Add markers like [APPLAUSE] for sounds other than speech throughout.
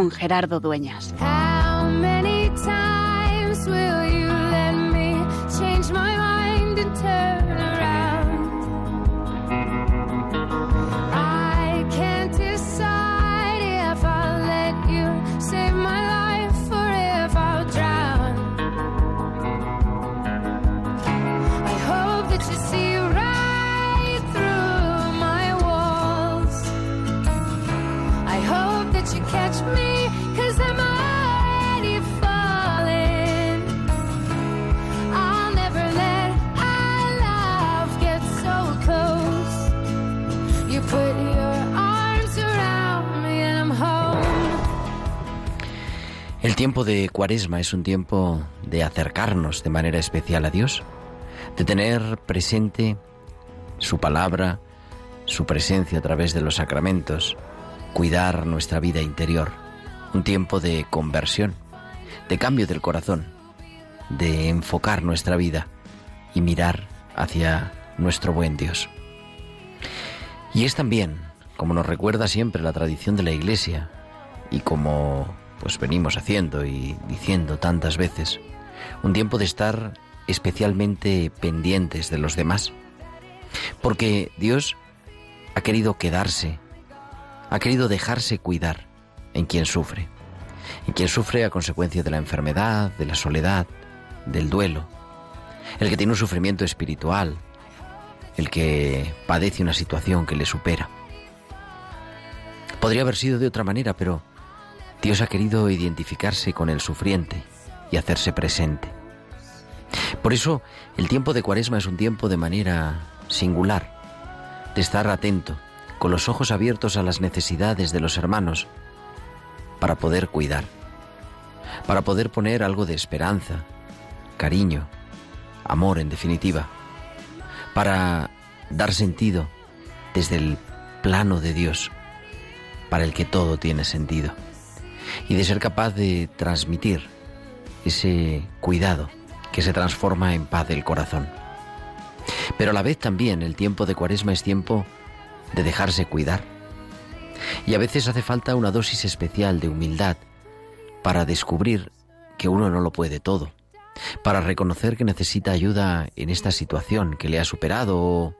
con Gerardo Dueñas. Tiempo de Cuaresma es un tiempo de acercarnos de manera especial a Dios, de tener presente su palabra, su presencia a través de los sacramentos, cuidar nuestra vida interior, un tiempo de conversión, de cambio del corazón, de enfocar nuestra vida y mirar hacia nuestro buen Dios. Y es también, como nos recuerda siempre la tradición de la Iglesia y como pues venimos haciendo y diciendo tantas veces, un tiempo de estar especialmente pendientes de los demás, porque Dios ha querido quedarse, ha querido dejarse cuidar en quien sufre, en quien sufre a consecuencia de la enfermedad, de la soledad, del duelo, el que tiene un sufrimiento espiritual, el que padece una situación que le supera. Podría haber sido de otra manera, pero Dios ha querido identificarse con el sufriente y hacerse presente. Por eso el tiempo de Cuaresma es un tiempo de manera singular, de estar atento, con los ojos abiertos a las necesidades de los hermanos, para poder cuidar, para poder poner algo de esperanza, cariño, amor en definitiva, para dar sentido desde el plano de Dios, para el que todo tiene sentido, y de ser capaz de transmitir ese cuidado que se transforma en paz del corazón. Pero a la vez también el tiempo de Cuaresma es tiempo de dejarse cuidar. Y a veces hace falta una dosis especial de humildad para descubrir que uno no lo puede todo, para reconocer que necesita ayuda en esta situación que le ha superado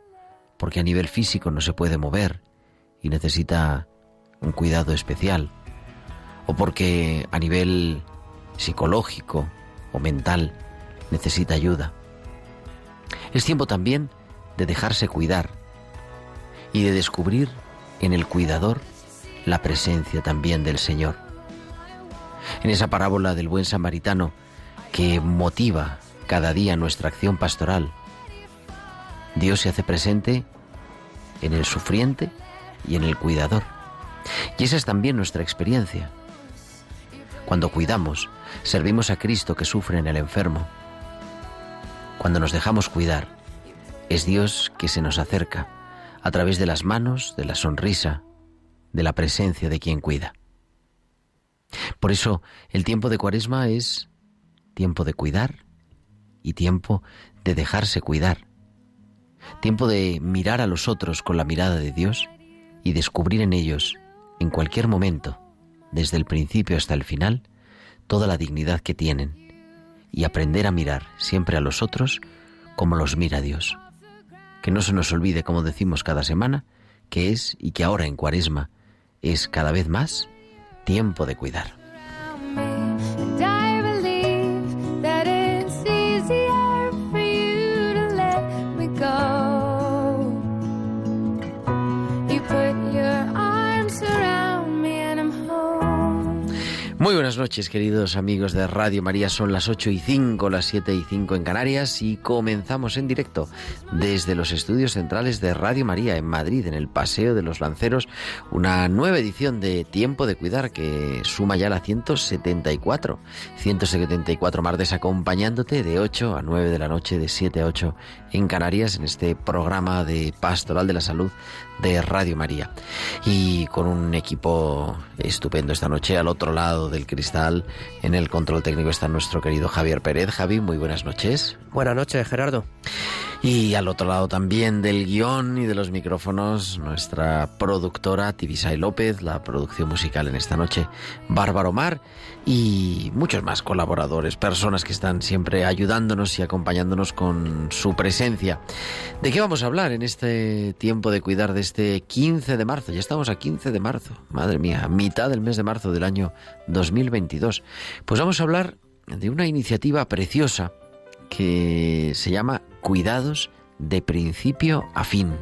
porque a nivel físico no se puede mover y necesita un cuidado especial, o porque a nivel psicológico o mental necesita ayuda. Es tiempo también de dejarse cuidar y de descubrir en el cuidador la presencia también del Señor. En esa parábola del buen samaritano que motiva cada día nuestra acción pastoral, Dios se hace presente en el sufriente y en el cuidador. Y esa es también nuestra experiencia. Cuando cuidamos, servimos a Cristo que sufre en el enfermo. Cuando nos dejamos cuidar, es Dios que se nos acerca a través de las manos, de la sonrisa, de la presencia de quien cuida. Por eso el tiempo de Cuaresma es tiempo de cuidar y tiempo de dejarse cuidar. Tiempo de mirar a los otros con la mirada de Dios y descubrir en ellos, en cualquier momento, desde el principio hasta el final, toda la dignidad que tienen y aprender a mirar siempre a los otros como los mira Dios. Que no se nos olvide, como decimos cada semana, que es y que ahora en Cuaresma es cada vez más tiempo de cuidar. Buenas noches, queridos amigos de Radio María. Son las 8 y 5, las 7 y 5 en Canarias y comenzamos en directo desde los estudios centrales de Radio María en Madrid, en el Paseo de los Lanceros, una nueva edición de Tiempo de Cuidar que suma ya la 174. 174 martes acompañándote de 8 a 9 de la noche, de 7 a 8 en Canarias, en este programa de Pastoral de la Salud de Radio María. Y con un equipo estupendo esta noche al otro lado del cristal, en el control técnico está nuestro querido Javier Pérez. Javi, muy buenas noches. Buenas noches, Gerardo. Y al otro lado también del guion y de los micrófonos, nuestra productora Tibisay López, la producción musical en esta noche, Bárbaro Mar y muchos más colaboradores, personas que están siempre ayudándonos y acompañándonos con su presencia. ¿De qué vamos a hablar en este tiempo de cuidar de este 15 de marzo? Ya estamos a 15 de marzo, madre mía, mitad del mes de marzo del año 2022. Pues vamos a hablar de una iniciativa preciosa que se llama Cuidados de principio a fin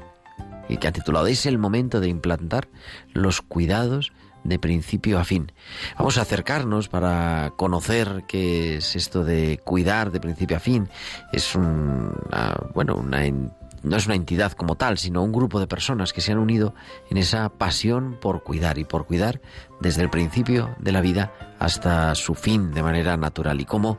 y que ha titulado Es el momento de implantar los cuidados de principio a fin. Vamos a acercarnos para conocer qué es esto de cuidar de principio a fin. Es una, bueno, una, no es una entidad como tal, sino un grupo de personas que se han unido en esa pasión por cuidar y por cuidar desde el principio de la vida hasta su fin de manera natural y cómo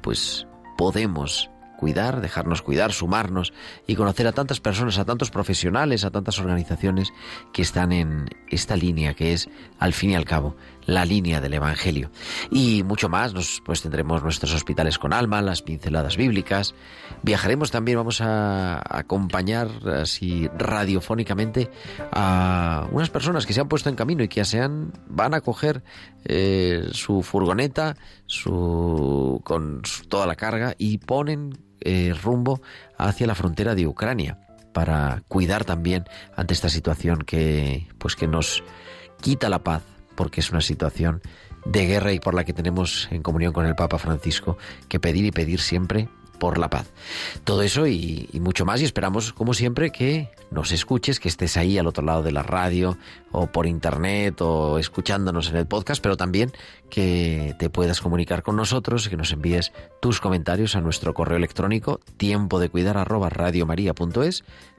pues podemos cuidar, dejarnos cuidar, sumarnos y conocer a tantas personas, a tantos profesionales, a tantas organizaciones que están en esta línea que es, al fin y al cabo, la línea del Evangelio. Y mucho más, nos, pues tendremos nuestros hospitales con alma, las pinceladas bíblicas. Viajaremos también, vamos a acompañar así radiofónicamente a unas personas que se han puesto en camino y que se han, van a coger eh, su furgoneta su, con toda la carga y ponen eh, rumbo hacia la frontera de Ucrania para cuidar también ante esta situación que pues que nos quita la paz porque es una situación de guerra y por la que tenemos en comunión con el Papa Francisco que pedir y pedir siempre por la paz. Todo eso y, mucho más y esperamos, como siempre, que nos escuches, que estés ahí al otro lado de la radio o por internet o escuchándonos en el podcast, pero también que te puedas comunicar con nosotros, que nos envíes tus comentarios a nuestro correo electrónico tiempo de cuidar arroba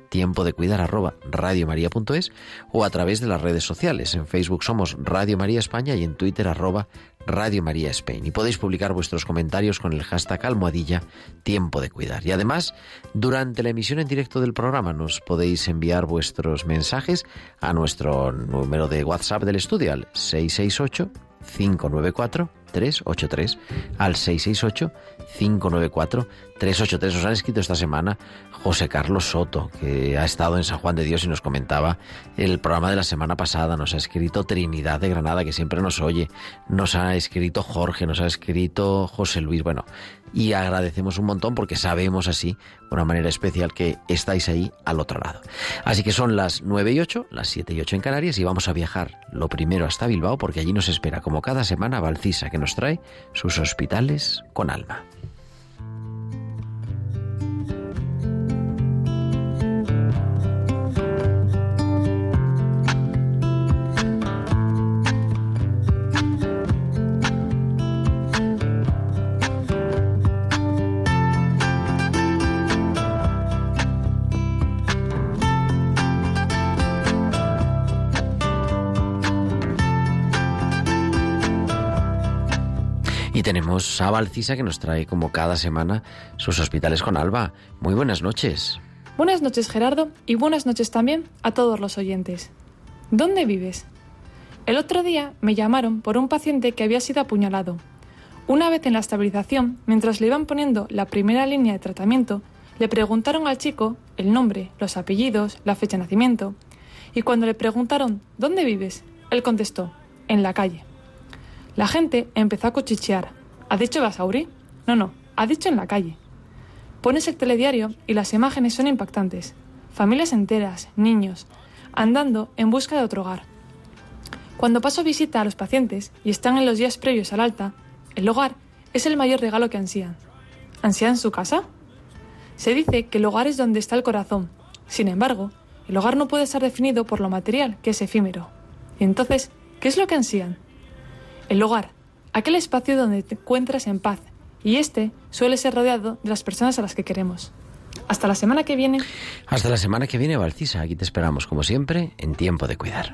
tiempo de cuidar arroba radiomaria.es o a través de las redes sociales. En Facebook somos Radio María España y en Twitter arroba Radio María Spain. Y podéis publicar vuestros comentarios con el hashtag almohadilla tiempo de cuidar. Y además, durante la emisión en directo del programa nos podéis enviar vuestros mensajes a nuestro número de WhatsApp del estudio al 668 594 383 al 668 594 383. Nos han escrito esta semana José Carlos Soto, que ha estado en San Juan de Dios y nos comentaba el programa de la semana pasada. Nos ha escrito Trinidad de Granada, que siempre nos oye. Nos ha escrito Jorge, nos ha escrito José Luis. Bueno, y agradecemos un montón porque sabemos así, de una manera especial, que estáis ahí al otro lado. Así que son las 9 y 8, las 7 y 8 en Canarias y vamos a viajar lo primero hasta Bilbao porque allí nos espera, como cada semana, Valcisa, que nos trae sus hospitales con alma. Tenemos a Valcisa que nos trae como cada semana sus hospitales con Alba. Muy buenas noches. Buenas noches Gerardo y buenas noches también a todos los oyentes. ¿Dónde vives? El otro día me llamaron por un paciente que había sido apuñalado. Una vez en la estabilización, mientras le iban poniendo la primera línea de tratamiento, le preguntaron al chico el nombre, los apellidos, la fecha de nacimiento, y cuando le preguntaron ¿dónde vives? Él contestó, en la calle. La gente empezó a cuchichear, ¿Ha dicho Basauri? No, no, ha dicho en la calle. Pones el telediario y las imágenes son impactantes. Familias enteras, niños, andando en busca de otro hogar. Cuando paso visita a los pacientes y están en los días previos al alta, el hogar es el mayor regalo que ansían. ¿Ansían su casa? Se dice que el hogar es donde está el corazón. Sin embargo, el hogar no puede ser definido por lo material, que es efímero. ¿Y entonces qué es lo que ansían? El hogar, aquel espacio donde te encuentras en paz, y este suele ser rodeado de las personas a las que queremos. Hasta la semana que viene. Hasta la semana que viene, Valcisa. Aquí te esperamos, como siempre, en tiempo de cuidar.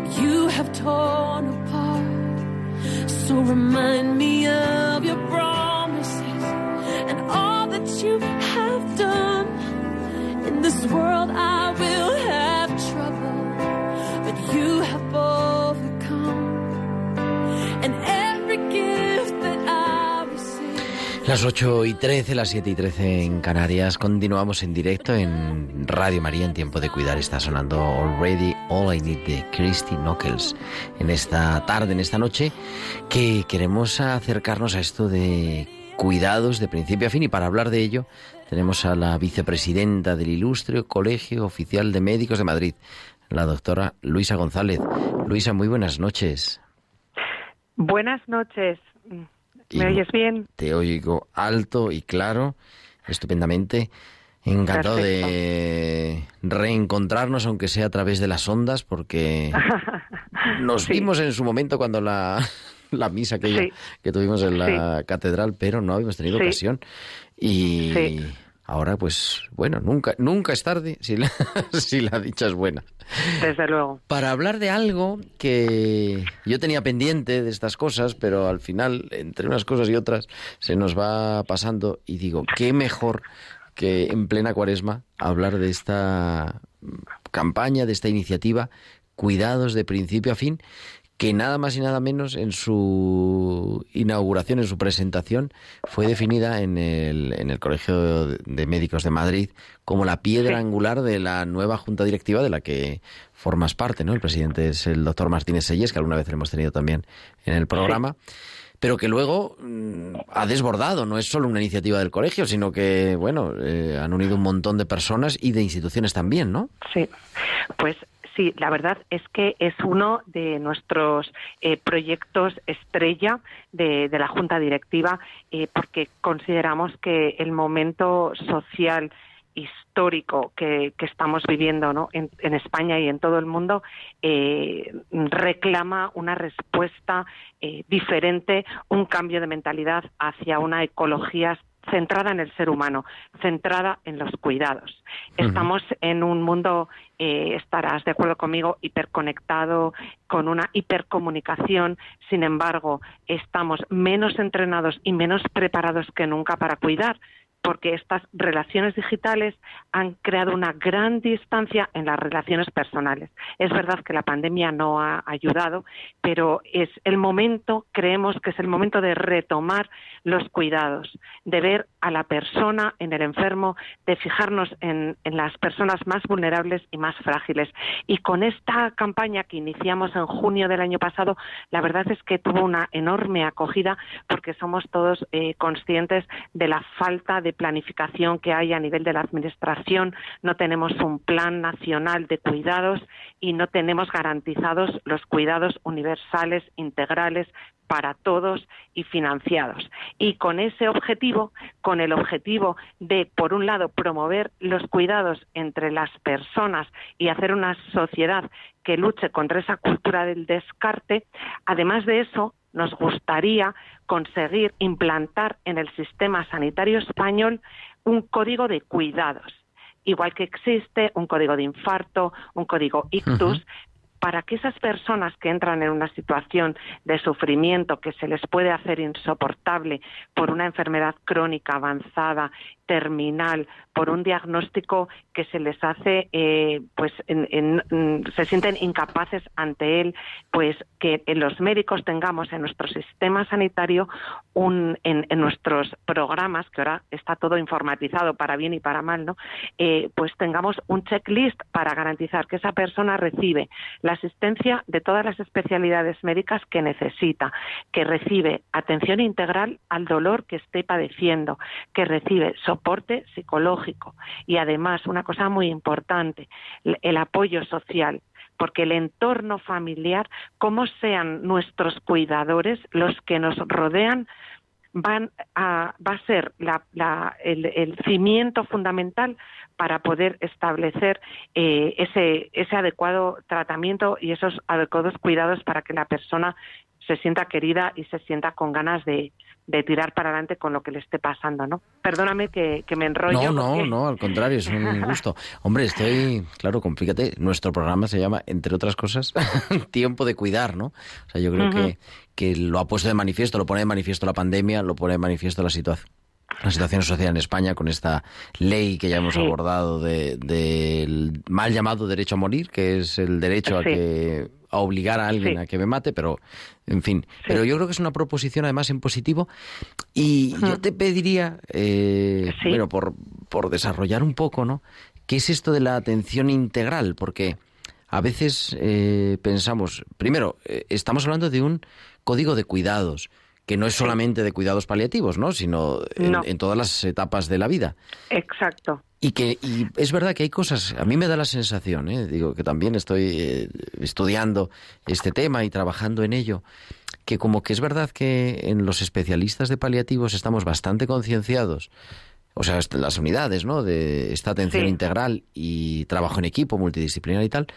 That you have torn apart. So remind me of your promises and all that you have done. In this world, I will Las 8 y 13, las 7 y 13 en Canarias. Continuamos en directo en Radio María en tiempo de cuidar. Está sonando Already All I Need de Christy Knuckles en esta tarde, en esta noche, que queremos acercarnos a esto de cuidados de principio a fin y para hablar de ello tenemos a la vicepresidenta del Ilustre Colegio Oficial de Médicos de Madrid, la doctora Luisa González. Luisa, muy buenas noches. Buenas noches. ¿Me oyes bien? Te oigo alto y claro, estupendamente. Encantado de reencontrarnos, aunque sea a través de las ondas, porque [LAUGHS] nos Sí. vimos en su momento cuando la, [LAUGHS] la misa que, Sí. que tuvimos en la catedral, pero no habíamos tenido ocasión. Y. ahora, pues, bueno, nunca, nunca es tarde si la, [LAUGHS] si la dicha es buena. Desde luego. Para hablar de algo que yo tenía pendiente de estas cosas, pero al final, entre unas cosas y otras, se nos va pasando y digo, qué mejor que en plena cuaresma hablar de esta campaña, de esta iniciativa, cuidados de principio a fin, que nada más y nada menos en su inauguración, en su presentación, fue definida en el, en el Colegio de Médicos de Madrid como la piedra Sí. angular de la nueva junta directiva de la que formas parte, ¿no? El presidente es el doctor Martínez Selles, que alguna vez lo hemos tenido también en el programa. Pero que luego mm, ha desbordado, no es solo una iniciativa del colegio, sino que, bueno, eh, han unido un montón de personas y de instituciones también, ¿no? Sí. Pues sí, la verdad es que es uno de nuestros eh, proyectos estrella de, la Junta Directiva, eh, porque consideramos que el momento social histórico que, que estamos viviendo ¿no? en, en España y en todo el mundo eh, reclama una respuesta eh, diferente, un cambio de mentalidad hacia una ecología centrada en el ser humano, centrada en los cuidados. Estamos en un mundo, eh, estarás de acuerdo conmigo, hiperconectado, con una hipercomunicación. Sin embargo, estamos menos entrenados y menos preparados que nunca para cuidar. Porque estas relaciones digitales han creado una gran distancia en las relaciones personales. Es verdad que la pandemia no ha ayudado, pero es el momento, creemos que es el momento de retomar los cuidados, de ver a la persona en el enfermo, de fijarnos en, las personas más vulnerables y más frágiles. Y con esta campaña que iniciamos en junio del año pasado, la verdad es que tuvo una enorme acogida porque somos todos eh, conscientes de la falta de planificación que hay a nivel de la Administración. No tenemos un plan nacional de cuidados y no tenemos garantizados los cuidados universales, integrales, para todos y financiados. Y con ese objetivo, con el objetivo de, por un lado, promover los cuidados entre las personas y hacer una sociedad que luche contra esa cultura del descarte, además de eso, nos gustaría conseguir implantar en el sistema sanitario español un código de cuidados. Igual que existe un código de infarto, un código ictus, para que esas personas que entran en una situación de sufrimiento que se les puede hacer insoportable por una enfermedad crónica avanzada terminal por un diagnóstico que se les hace, eh, pues mm, se sienten incapaces ante él, pues que los médicos tengamos en nuestro sistema sanitario, un, en, nuestros programas, que ahora está todo informatizado para bien y para mal, ¿no? Eh, pues tengamos un checklist para garantizar que esa persona recibe la asistencia de todas las especialidades médicas que necesita, que recibe atención integral al dolor que esté padeciendo, que recibe soporte psicológico y además una cosa muy importante, el apoyo social porque el entorno familiar, como sean nuestros cuidadores, los que nos rodean, van a, va a ser el, cimiento fundamental para poder establecer eh, ese, ese adecuado tratamiento y esos adecuados cuidados para que la persona se sienta querida y se sienta con ganas de, de tirar para adelante con lo que le esté pasando, ¿no? Perdóname que, me enrollo. No, no, no, al contrario, es un [LAUGHS] gusto. Hombre, estoy, claro, complícate, nuestro programa se llama, entre otras cosas, [LAUGHS] Tiempo de Cuidar, ¿no? O sea, yo creo que, que lo ha puesto de manifiesto, lo pone de manifiesto la pandemia, lo pone de manifiesto la situación la situación social en España con esta ley que ya hemos abordado del mal llamado derecho a morir, que es el derecho a que a obligar a alguien a que me mate, pero en fin. Pero yo creo que es una proposición además en positivo y yo te pediría, eh, bueno, por, por desarrollar un poco, ¿no? ¿Qué es esto de la atención integral? Porque a veces eh, pensamos, primero, eh, estamos hablando de un código de cuidados que no es solamente de cuidados paliativos, ¿no? Sino en, todas las etapas de la vida. Exacto. Y que y es verdad que hay cosas, a mí me da la sensación, ¿eh? digo que también estoy eh, estudiando este tema y trabajando en ello, que como que es verdad que en los especialistas de paliativos estamos bastante concienciados, o sea, las unidades, ¿no? De esta atención integral y trabajo en equipo, multidisciplinar y tal,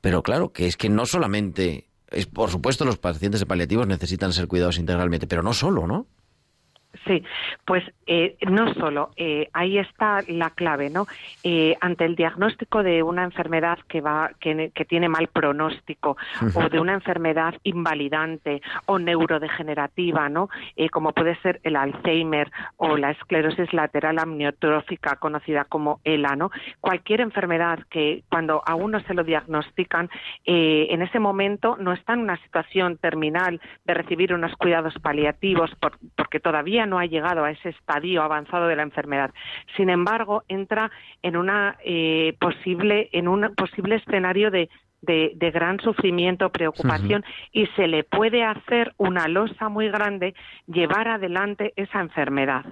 pero claro, que es que no solamente, es, por supuesto, los pacientes de paliativos necesitan ser cuidados integralmente, pero no solo, ¿no? Sí, pues eh, no solo, eh, ahí está la clave, ¿no? Eh, ante el diagnóstico de una enfermedad que va, que, tiene mal pronóstico, o de una enfermedad invalidante o neurodegenerativa, ¿no? como puede ser el Alzheimer o la esclerosis lateral amniotrófica, conocida como ELA, ¿no? Cualquier enfermedad que cuando a uno se lo diagnostican, en ese momento no está en una situación terminal de recibir unos cuidados paliativos, porque todavía no ha llegado a ese estadio avanzado de la enfermedad. Sin embargo, entra en una eh, posible en un posible escenario de de, gran sufrimiento, preocupación y se le puede hacer una losa muy grande llevar adelante esa enfermedad.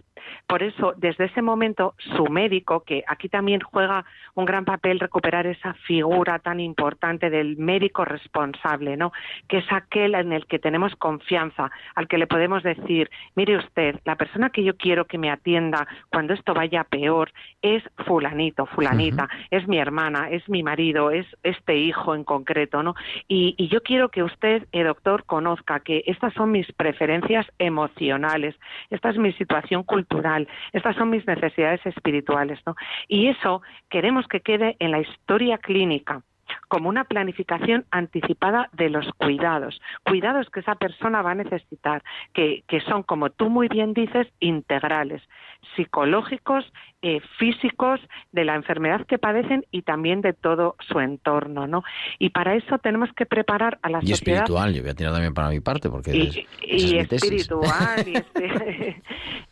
Por eso, desde ese momento, su médico, que aquí también juega un gran papel recuperar esa figura tan importante del médico responsable, ¿no? Que es aquel en el que tenemos confianza, al que le podemos decir, mire usted, la persona que yo quiero que me atienda cuando esto vaya peor es fulanito, fulanita, es mi hermana, es mi marido, es este hijo en concreto, ¿no? Y, yo quiero que usted, eh, doctor, conozca que estas son mis preferencias emocionales, esta es mi situación cultural, estas son mis necesidades espirituales, ¿no? Y eso queremos que quede en la historia clínica como una planificación anticipada de los cuidados, cuidados que esa persona va a necesitar, que, que son, como tú muy bien dices, integrales, psicológicos, eh, físicos, de la enfermedad que padecen y también de todo su entorno, ¿no? Y para eso tenemos que preparar a la y espiritual, yo voy a tirar también para mi parte, porque y, [LAUGHS] y espiritual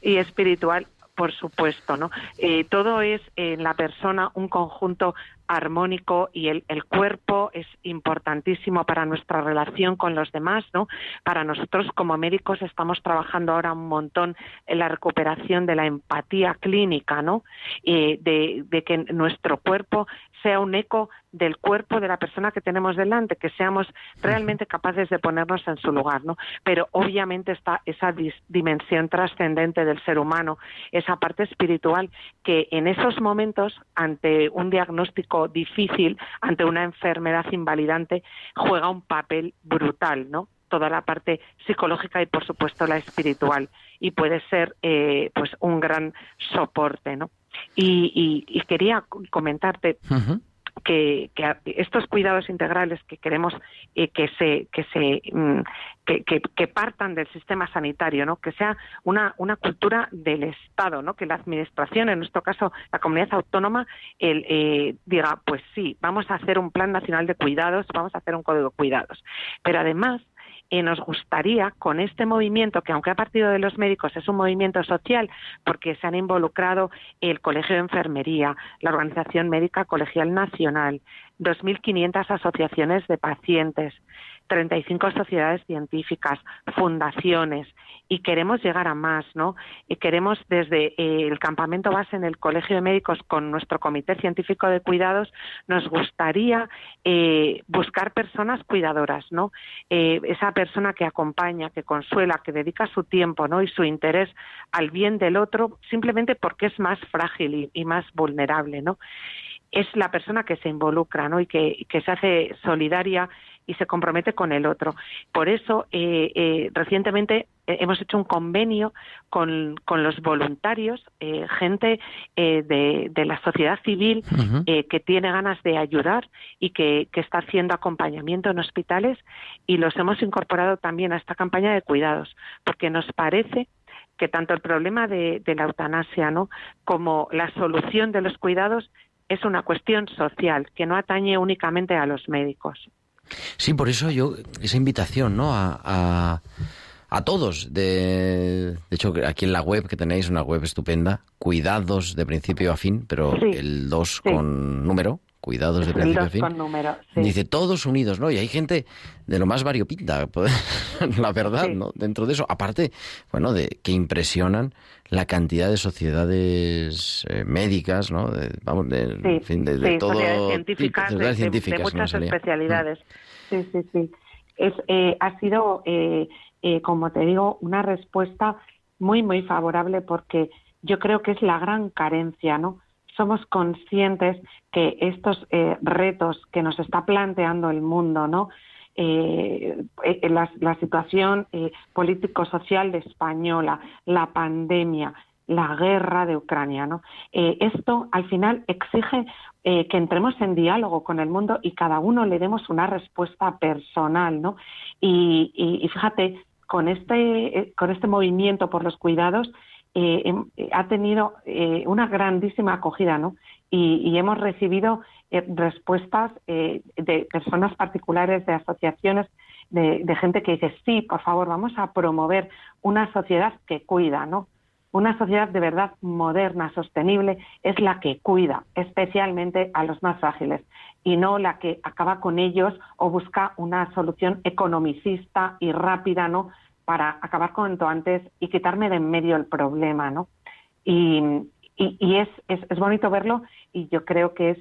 y espiritual por supuesto, ¿no? Eh, todo es en la persona un conjunto armónico y el, el, cuerpo es importantísimo para nuestra relación con los demás, ¿no? Para nosotros como médicos estamos trabajando ahora un montón en la recuperación de la empatía clínica, ¿no? Eh, de, de, que nuestro cuerpo sea un eco del cuerpo de la persona que tenemos delante, que seamos realmente capaces de ponernos en su lugar, ¿no? Pero obviamente está esa dimensión trascendente del ser humano, esa parte espiritual que en esos momentos, ante un diagnóstico difícil, ante una enfermedad invalidante, juega un papel brutal, ¿no? toda la parte psicológica y por supuesto la espiritual y puede ser eh, pues un gran soporte no y, y, quería comentarte que, estos cuidados integrales que queremos eh, que se que se mm, que, partan del sistema sanitario, ¿no? Que sea una, una cultura del Estado, ¿no? Que la administración, en nuestro caso la comunidad autónoma, el, eh, diga, pues sí, vamos a hacer un plan nacional de cuidados, vamos a hacer un código de cuidados, pero además y nos gustaría con este movimiento, que aunque ha partido de los médicos es un movimiento social, porque se han involucrado el Colegio de Enfermería, la Organización Médica Colegial Nacional, 2.500 asociaciones de pacientes, 35 sociedades científicas, fundaciones, y queremos llegar a más, ¿no? Y queremos desde eh, el campamento base en el Colegio de Médicos con nuestro Comité Científico de Cuidados, nos gustaría eh, buscar personas cuidadoras, ¿no? Eh, esa persona que acompaña, que consuela, que dedica su tiempo, ¿no? Y su interés al bien del otro, simplemente porque es más frágil y, y más vulnerable, ¿no? Es la persona que se involucra, ¿no? Y que, que se hace solidaria y se compromete con el otro. Por eso, eh, eh, recientemente eh, hemos hecho un convenio con, con los voluntarios, gente de, de, la sociedad civil que tiene ganas de ayudar y que, que, está haciendo acompañamiento en hospitales y los hemos incorporado también a esta campaña de cuidados, porque nos parece que tanto el problema de, de la eutanasia ¿no? como la solución de los cuidados es una cuestión social que no atañe únicamente a los médicos. Sí, por eso yo, esa invitación, ¿no? A, a, todos. De, de, hecho, aquí en la web, que tenéis una web estupenda, cuidados de principio a fin, pero el 2 con número, cuidados de principio a fin. Dice todos unidos, ¿no? Y hay gente de lo más variopinta, [LAUGHS] pues, la verdad, ¿no? Dentro de eso. Aparte, bueno, de que impresionan la cantidad de sociedades eh, médicas, ¿no? De, vamos, de, fin, de, todo científicas, de, muchas especialidades. Mm. Sí, sí, sí. Es, eh, ha sido, eh, como te digo, una respuesta muy, muy favorable porque yo creo que es la gran carencia, ¿no? Somos conscientes que estos eh, retos que nos está planteando el mundo, ¿no? Eh, eh la, la, situación eh, político-social de española, la pandemia, la guerra de Ucrania, ¿no? Esto al final exige que entremos en diálogo con el mundo y cada uno le demos una respuesta personal, ¿no? Y, y, y fíjate, con este, con este movimiento por los cuidados, eh, em, ha tenido eh, una grandísima acogida, ¿no? Y, hemos recibido eh, respuestas de personas particulares, de asociaciones, de, gente que dice, sí, por favor, vamos a promover una sociedad que cuida, ¿no? Una sociedad de verdad moderna, sostenible, es la que cuida, especialmente a los más frágiles, y no la que acaba con ellos o busca una solución economicista y rápida, ¿no? Para acabar cuanto antes y quitarme de en medio el problema, ¿no? Y, y, es, es, es, bonito verlo y yo creo que es,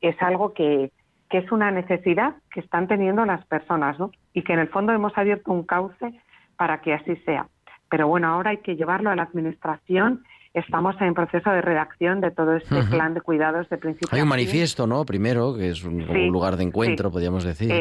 es algo que, que es una necesidad que están teniendo las personas, ¿no? Y que en el fondo hemos abierto un cauce para que así sea. Pero bueno, ahora hay que llevarlo a la administración. Estamos en proceso de redacción de todo este plan de cuidados de principio. Hay un manifiesto, ¿no? Primero, que es un, lugar de encuentro, podríamos decir.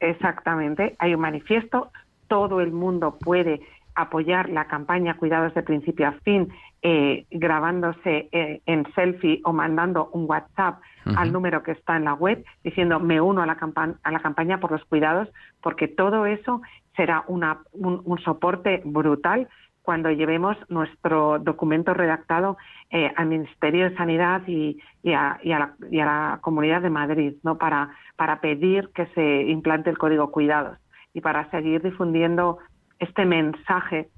exactamente. Hay un manifiesto todo el mundo puede apoyar la campaña Cuidados de principio a fin, eh, grabándose eh, en selfie o mandando un WhatsApp al número que está en la web diciendo me uno a la, a la campaña por los cuidados, porque todo eso será una, un, soporte brutal cuando llevemos nuestro documento redactado eh, al Ministerio de Sanidad y, a, la, Comunidad de Madrid, ¿no? Para, para pedir que se implante el código cuidados y para seguir difundiendo este mensaje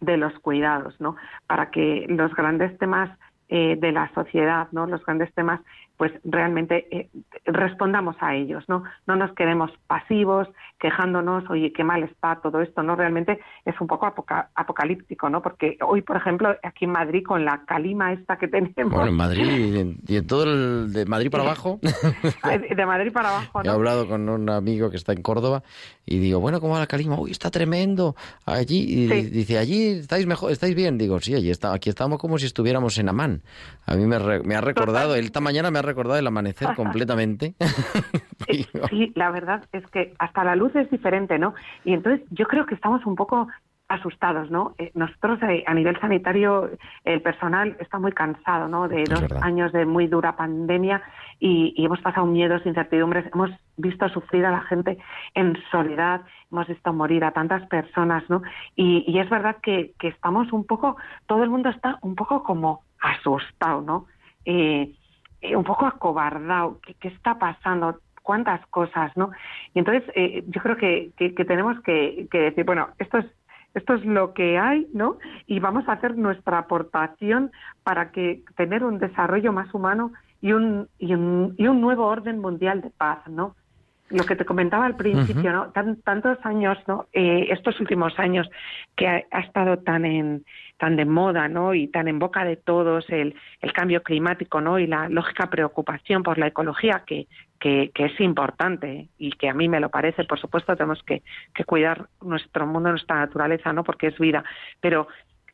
de los cuidados, ¿no? Para que los grandes temas eh, de la sociedad, ¿no? Los grandes temas pues realmente eh, respondamos a ellos, ¿no? No nos quedemos pasivos, quejándonos, oye, qué mal está todo esto, ¿no? Realmente es un poco apocalíptico, ¿no? Porque hoy, por ejemplo, aquí en Madrid, con la calima esta que tenemos... Bueno, en Madrid y en, todo el de Madrid para abajo... [LAUGHS] de Madrid para abajo, ¿no? He hablado con un amigo que está en Córdoba y digo, bueno, ¿cómo va la calima? Uy, está tremendo. Allí, y dice, allí estáis mejor, estáis bien. Digo, sí, allí está, aquí estamos como si estuviéramos en Amán. A mí me, me ha recordado, esta mañana me ha recordado el amanecer [LAUGHS] completamente. [LAUGHS] sí, la verdad es que hasta la luz es diferente, ¿no? Y entonces yo creo que estamos un poco asustados, ¿no? Eh, nosotros eh, a nivel sanitario el personal está muy cansado, ¿no? De dos años de muy dura pandemia y, hemos pasado miedos, incertidumbres, hemos visto sufrir a la gente en soledad, hemos visto morir a tantas personas, ¿no? Y, es verdad que, que, estamos un poco, todo el mundo está un poco como asustado, ¿no? Eh, un poco acobardado. ¿Qué, está pasando? ¿Cuántas cosas, no? Y entonces eh, yo creo que, tenemos que, decir, bueno, esto es esto es lo que hay, ¿no? Y vamos a hacer nuestra aportación para que tener un desarrollo más humano y un, y un, y un nuevo orden mundial de paz, ¿no? Lo que te comentaba al principio, ¿no? tantos años, ¿no? Eh, estos últimos años que ha, estado tan en, tan de moda, ¿no? Y tan en boca de todos el, cambio climático, ¿no? Y la lógica preocupación por la ecología que, es importante y que a mí me lo parece. Por supuesto, tenemos que, cuidar nuestro mundo, nuestra naturaleza, ¿no? Porque es vida. Pero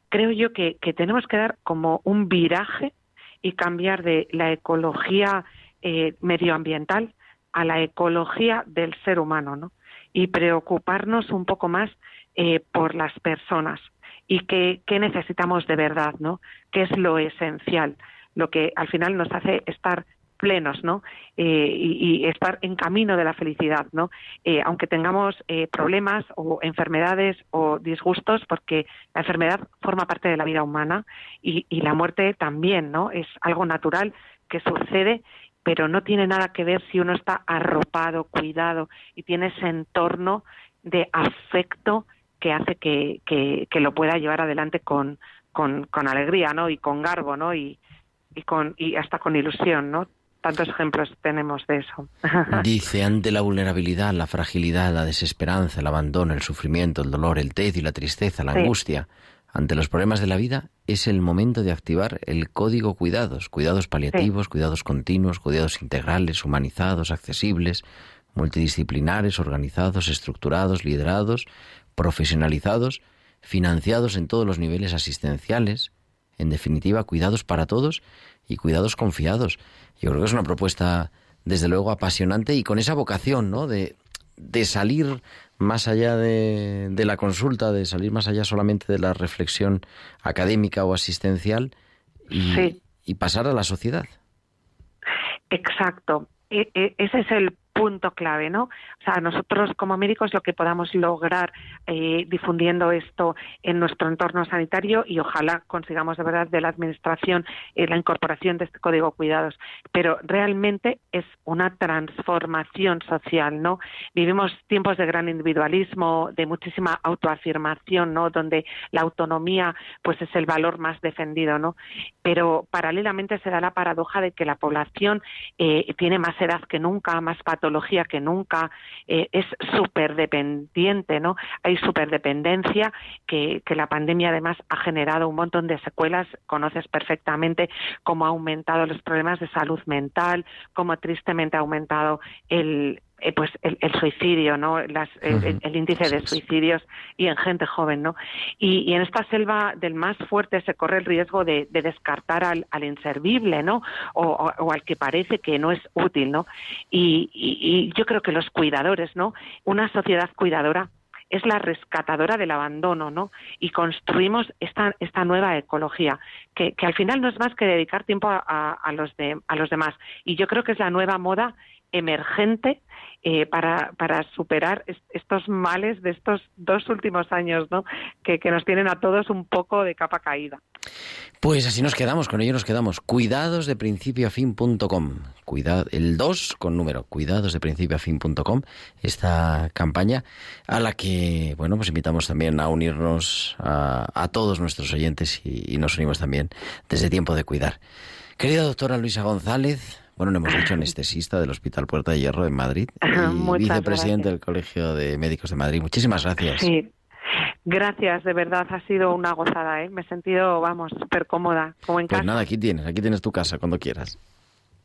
creo yo que, que tenemos que dar como un viraje y cambiar de la ecología eh, medioambiental a la ecología del ser humano, ¿no? Y preocuparnos un poco más eh, por las personas y qué, necesitamos de verdad, ¿no? ¿Qué es lo esencial? Lo que al final nos hace estar plenos, ¿no? Eh, y, estar en camino de la felicidad, ¿no? Eh, aunque tengamos eh, problemas o enfermedades o disgustos, porque la enfermedad forma parte de la vida humana y, y la muerte también, ¿no? Es algo natural que sucede, pero no tiene nada que ver si uno está arropado, cuidado y tiene ese entorno de afecto que hace que, que, lo pueda llevar adelante con, con, con, alegría, ¿no? Y con garbo, ¿no? Y, y, con, y hasta con ilusión, ¿no? Tantos ejemplos tenemos de eso. [LAUGHS] Dice, ante la vulnerabilidad, la fragilidad, la desesperanza, el abandono, el sufrimiento, el dolor, el tedio y la tristeza, la angustia, ante los problemas de la vida, es el momento de activar el código cuidados, cuidados paliativos, cuidados continuos, cuidados integrales, humanizados, accesibles, multidisciplinares, organizados, estructurados, liderados, profesionalizados, financiados en todos los niveles asistenciales, en definitiva, cuidados para todos y cuidados confiados. Yo creo que es una propuesta, desde luego, apasionante y con esa vocación, ¿no? De, de salir más allá de, de, la consulta, de salir más allá solamente de la reflexión académica o asistencial y, y pasar a la sociedad. Exacto. E, e, ese es el punto clave, ¿no? O sea, nosotros como médicos lo que podamos lograr eh, difundiendo esto en nuestro entorno sanitario y ojalá consigamos de verdad de la administración eh, la incorporación de este código cuidados, pero realmente es una transformación social, ¿no? Vivimos tiempos de gran individualismo, de muchísima autoafirmación, ¿no? Donde la autonomía pues es el valor más defendido, ¿no? Pero paralelamente se da la paradoja de que la población eh, tiene más edad que nunca, más patología que nunca, eh, es súper dependiente, ¿no? Hay superdependencia que, que la pandemia además ha generado un montón de secuelas, conoces perfectamente cómo ha aumentado los problemas de salud mental, cómo tristemente ha aumentado el, eh, pues el, suicidio, ¿no? el, índice de suicidios y en gente joven, ¿no? Y, en esta selva del más fuerte se corre el riesgo de, descartar al, inservible, ¿no? O, al que parece que no es útil, ¿no? Y, y, yo creo que los cuidadores, ¿no? Una sociedad cuidadora es la rescatadora del abandono, ¿no? Y construimos esta, esta nueva ecología, que, que al final no es más que dedicar tiempo a, a, los de, a los demás. Y yo creo que es la nueva moda emergente eh, para, para superar estos males de estos dos últimos años, ¿no? Que, que, nos tienen a todos un poco de capa caída. Pues así nos quedamos, con ello nos quedamos. Cuidados de principio a fin.com. Cuidado, el 2 con número, cuidados de principio a fin.com, esta campaña a la que, bueno, pues invitamos también a unirnos a, a todos nuestros oyentes y, y nos unimos también desde Tiempo de Cuidar. Querida doctora Luisa González, bueno, le hemos dicho anestesista del Hospital Puerta de Hierro en Madrid [LAUGHS] y vicepresidente del Colegio de Médicos de Madrid. Muchísimas gracias. Sí. Gracias, de verdad, ha sido una gozada, ¿eh? Me he sentido, vamos, súper cómoda, como en pues casa. nada, aquí tienes, aquí tienes tu casa cuando quieras.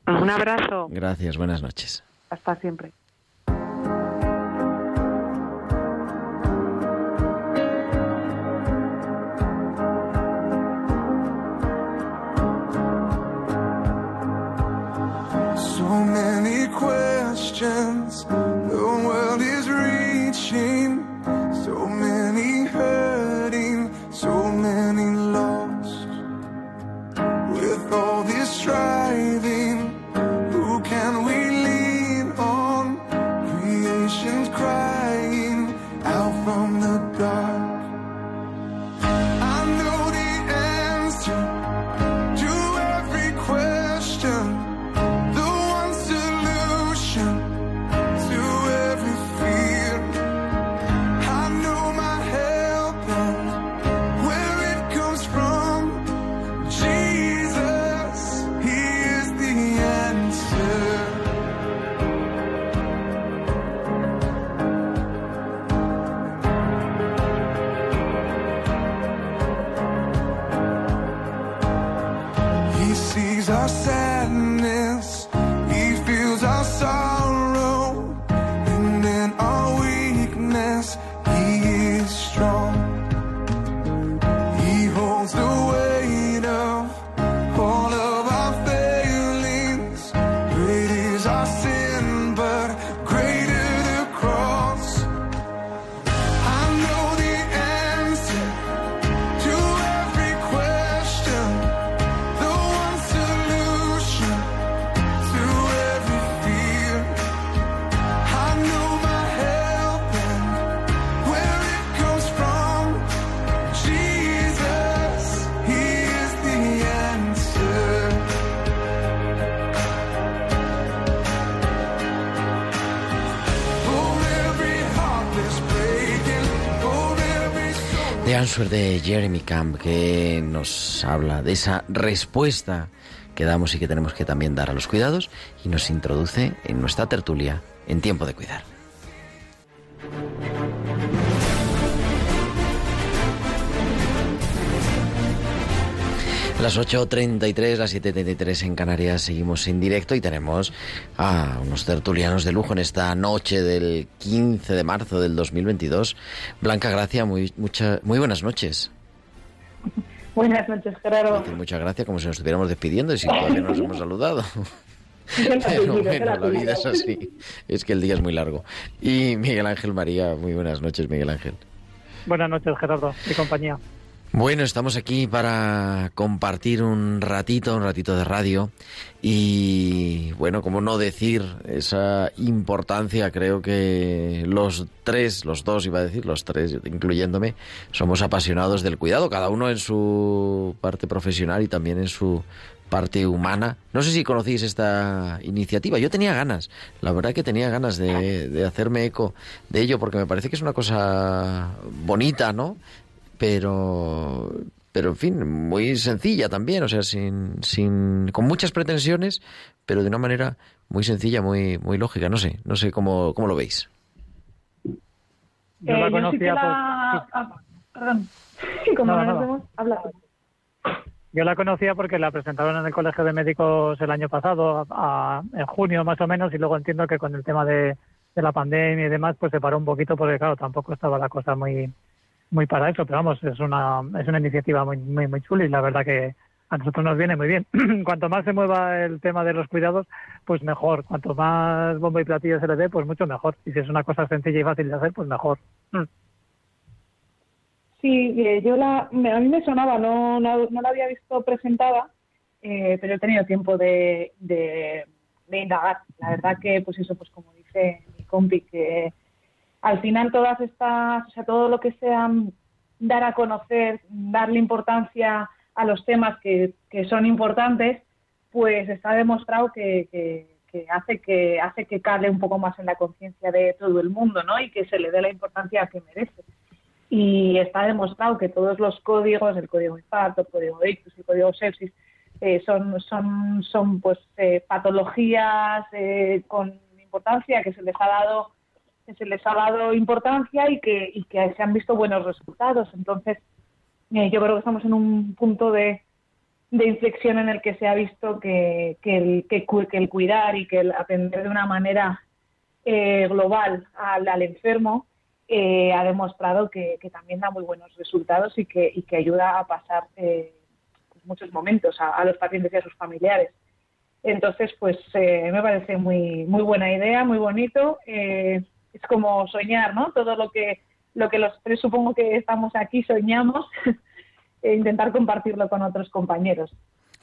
Un abrazo. Gracias, buenas noches. Hasta siempre. Questions the world is reaching. So many hurting, so many lost. With all this striving, De Jeremy Camp, que nos habla de esa respuesta que damos y que tenemos que también dar a los cuidados y nos introduce en nuestra tertulia en tiempo de cuidar. Las 8.33, las 7.33 en Canarias, seguimos en directo y tenemos a unos tertulianos de lujo en esta noche del 15 de marzo del 2022. Blanca Gracia, muy, mucha, muy buenas noches. Buenas noches, Gerardo. Muchas gracias, como si nos estuviéramos despidiendo y si todavía no nos hemos saludado. [LAUGHS] Pero bueno, la vida es así. Es que el día es muy largo. Y Miguel Ángel María, muy buenas noches, Miguel Ángel. Buenas noches, Gerardo y compañía. Bueno, estamos aquí para compartir un ratito, un ratito de radio y bueno, como no decir esa importancia, creo que los tres, los dos iba a decir, los tres, incluyéndome, somos apasionados del cuidado, cada uno en su parte profesional y también en su parte humana. No sé si conocéis esta iniciativa. Yo tenía ganas, la verdad que tenía ganas de, de hacerme eco de ello porque me parece que es una cosa bonita, ¿no? Pero pero en fin muy sencilla también o sea sin sin con muchas pretensiones pero de una manera muy sencilla muy muy lógica no sé no sé cómo cómo lo veis Yo Eh, la sí que conocía la- por- ah, perdón. [LAUGHS] Como No, no, no, nos no. hemos hablado. Yo la conocía porque la presentaron en el Colegio de Médicos el año pasado, a- a- en junio más o menos, y luego entiendo que con el tema de, de la pandemia y demás, pues se paró un poquito porque, claro, tampoco estaba la cosa muy muy para eso, pero vamos, es una es una iniciativa muy muy, muy chula y la verdad que a nosotros nos viene muy bien. [CLEARS THROAT] Cuanto más se mueva el tema de los cuidados, pues mejor. Cuanto más bombo y platillo se le dé, pues mucho mejor. Y si es una cosa sencilla y fácil de hacer, pues mejor. Mm. Sí, eh, yo la, a mí me sonaba, no, no, no la había visto presentada, eh, pero he tenido tiempo de, de indagar. La verdad que, pues eso, pues como dice mi compi, que al final todas estas, o sea, todo lo que sea dar a conocer, darle importancia a los temas que, son importantes, pues está demostrado que, hace que hace que cale un poco más en la conciencia de todo el mundo, ¿no? Y que se le dé la importancia que merece. Y está demostrado que todos los códigos, el código infarto, el código ictus, el código sepsis, eh, son, son, son pues eh, patologías eh, con importancia que se les ha dado se les ha dado importancia y que, y que se han visto buenos resultados. Entonces, eh, yo creo que estamos en un punto de, de inflexión en el que se ha visto que, que, el, que, que el cuidar y que el atender de una manera eh, global al, al enfermo eh, ha demostrado que, también da muy buenos resultados y que, y que ayuda a pasar eh, pues, muchos momentos a, los pacientes y a sus familiares. Entonces, pues eh, me parece muy muy buena idea, muy bonito. Es como soñar, ¿no? Todo lo que lo que los tres supongo que estamos aquí soñamos, [LAUGHS] e intentar compartirlo con otros compañeros.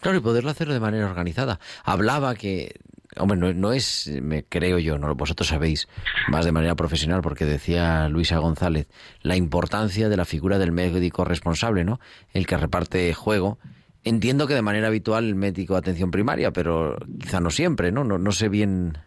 Claro, y poderlo hacer de manera organizada. Hablaba que, hombre, no, no es, me creo yo, no vosotros sabéis más de manera profesional, porque decía Luisa González, la importancia de la figura del médico responsable, ¿no? El que reparte juego. Entiendo que de manera habitual el médico de atención primaria, pero quizá no siempre, ¿no? No, no sé bien.